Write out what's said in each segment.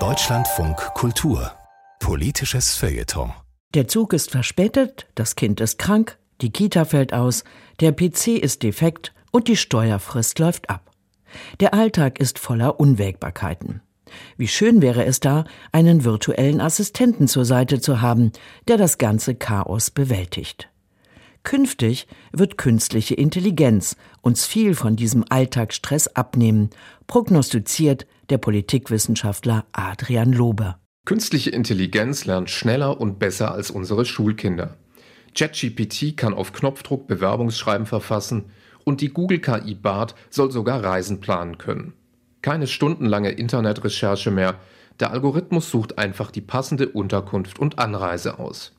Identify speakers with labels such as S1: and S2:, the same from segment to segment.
S1: Deutschlandfunk Kultur Politisches Feuilleton
S2: Der Zug ist verspätet, das Kind ist krank, die Kita fällt aus, der PC ist defekt und die Steuerfrist läuft ab. Der Alltag ist voller Unwägbarkeiten. Wie schön wäre es da, einen virtuellen Assistenten zur Seite zu haben, der das ganze Chaos bewältigt. Künftig wird künstliche Intelligenz uns viel von diesem Alltagsstress abnehmen, prognostiziert der Politikwissenschaftler Adrian Lober.
S3: Künstliche Intelligenz lernt schneller und besser als unsere Schulkinder. ChatGPT kann auf Knopfdruck Bewerbungsschreiben verfassen und die Google KI Bart soll sogar Reisen planen können. Keine stundenlange Internetrecherche mehr, der Algorithmus sucht einfach die passende Unterkunft und Anreise aus.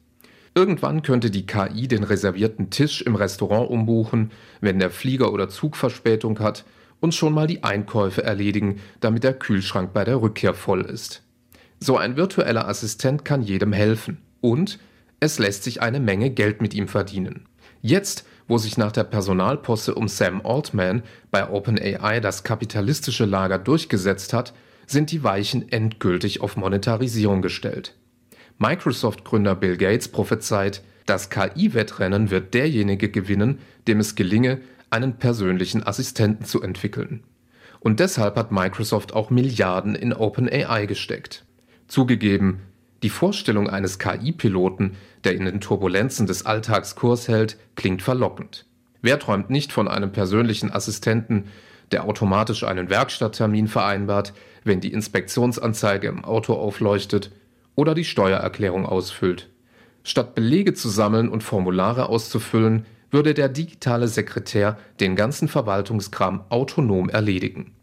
S3: Irgendwann könnte die KI den reservierten Tisch im Restaurant umbuchen, wenn der Flieger oder Zug Verspätung hat und schon mal die Einkäufe erledigen, damit der Kühlschrank bei der Rückkehr voll ist. So ein virtueller Assistent kann jedem helfen und es lässt sich eine Menge Geld mit ihm verdienen. Jetzt, wo sich nach der Personalposse um Sam Altman bei OpenAI das kapitalistische Lager durchgesetzt hat, sind die Weichen endgültig auf Monetarisierung gestellt. Microsoft-Gründer Bill Gates prophezeit, das KI-Wettrennen wird derjenige gewinnen, dem es gelinge, einen persönlichen Assistenten zu entwickeln. Und deshalb hat Microsoft auch Milliarden in OpenAI gesteckt. Zugegeben, die Vorstellung eines KI-Piloten, der in den Turbulenzen des Alltags Kurs hält, klingt verlockend. Wer träumt nicht von einem persönlichen Assistenten, der automatisch einen Werkstatttermin vereinbart, wenn die Inspektionsanzeige im Auto aufleuchtet oder die Steuererklärung ausfüllt. Statt Belege zu sammeln und Formulare auszufüllen, würde der digitale Sekretär den ganzen Verwaltungskram autonom erledigen.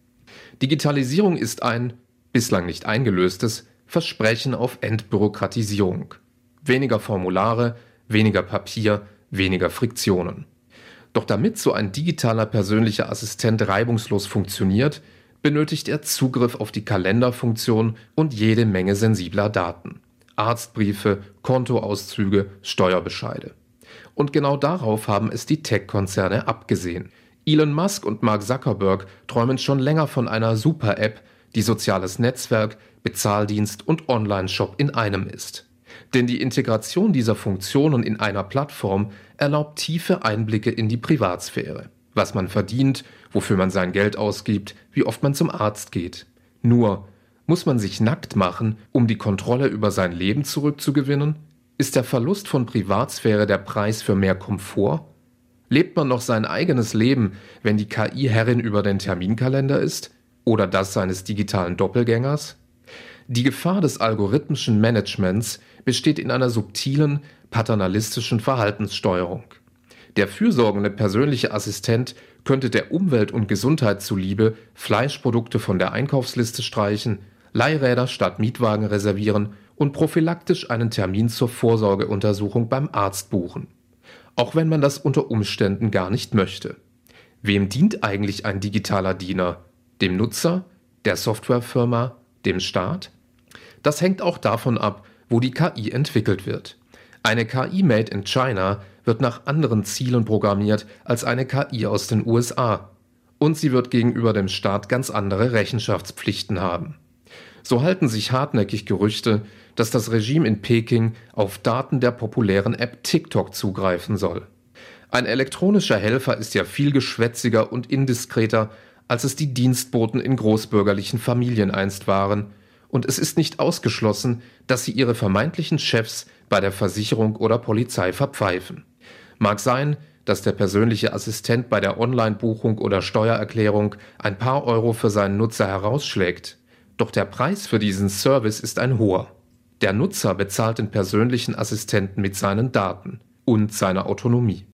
S3: Digitalisierung ist ein, bislang nicht eingelöstes, Versprechen auf Entbürokratisierung. Weniger Formulare, weniger Papier, weniger Friktionen. Doch damit so ein digitaler persönlicher Assistent reibungslos funktioniert, benötigt er Zugriff auf die Kalenderfunktion und jede Menge sensibler Daten. Arztbriefe, Kontoauszüge, Steuerbescheide. Und genau darauf haben es die Tech-Konzerne abgesehen. Elon Musk und Mark Zuckerberg träumen schon länger von einer Super-App, die soziales Netzwerk, Bezahldienst und Online-Shop in einem ist. Denn die Integration dieser Funktionen in einer Plattform erlaubt tiefe Einblicke in die Privatsphäre was man verdient, wofür man sein Geld ausgibt, wie oft man zum Arzt geht. Nur, muss man sich nackt machen, um die Kontrolle über sein Leben zurückzugewinnen? Ist der Verlust von Privatsphäre der Preis für mehr Komfort? Lebt man noch sein eigenes Leben, wenn die KI Herrin über den Terminkalender ist? Oder das seines digitalen Doppelgängers? Die Gefahr des algorithmischen Managements besteht in einer subtilen, paternalistischen Verhaltenssteuerung. Der fürsorgende persönliche Assistent könnte der Umwelt und Gesundheit zuliebe Fleischprodukte von der Einkaufsliste streichen, Leihräder statt Mietwagen reservieren und prophylaktisch einen Termin zur Vorsorgeuntersuchung beim Arzt buchen. Auch wenn man das unter Umständen gar nicht möchte. Wem dient eigentlich ein digitaler Diener? Dem Nutzer? Der Softwarefirma? Dem Staat? Das hängt auch davon ab, wo die KI entwickelt wird. Eine KI made in China wird nach anderen Zielen programmiert als eine KI aus den USA. Und sie wird gegenüber dem Staat ganz andere Rechenschaftspflichten haben. So halten sich hartnäckig Gerüchte, dass das Regime in Peking auf Daten der populären App TikTok zugreifen soll. Ein elektronischer Helfer ist ja viel geschwätziger und indiskreter, als es die Dienstboten in großbürgerlichen Familien einst waren, und es ist nicht ausgeschlossen, dass sie ihre vermeintlichen Chefs bei der Versicherung oder Polizei verpfeifen. Mag sein, dass der persönliche Assistent bei der Online-Buchung oder Steuererklärung ein paar Euro für seinen Nutzer herausschlägt, doch der Preis für diesen Service ist ein hoher. Der Nutzer bezahlt den persönlichen Assistenten mit seinen Daten und seiner Autonomie.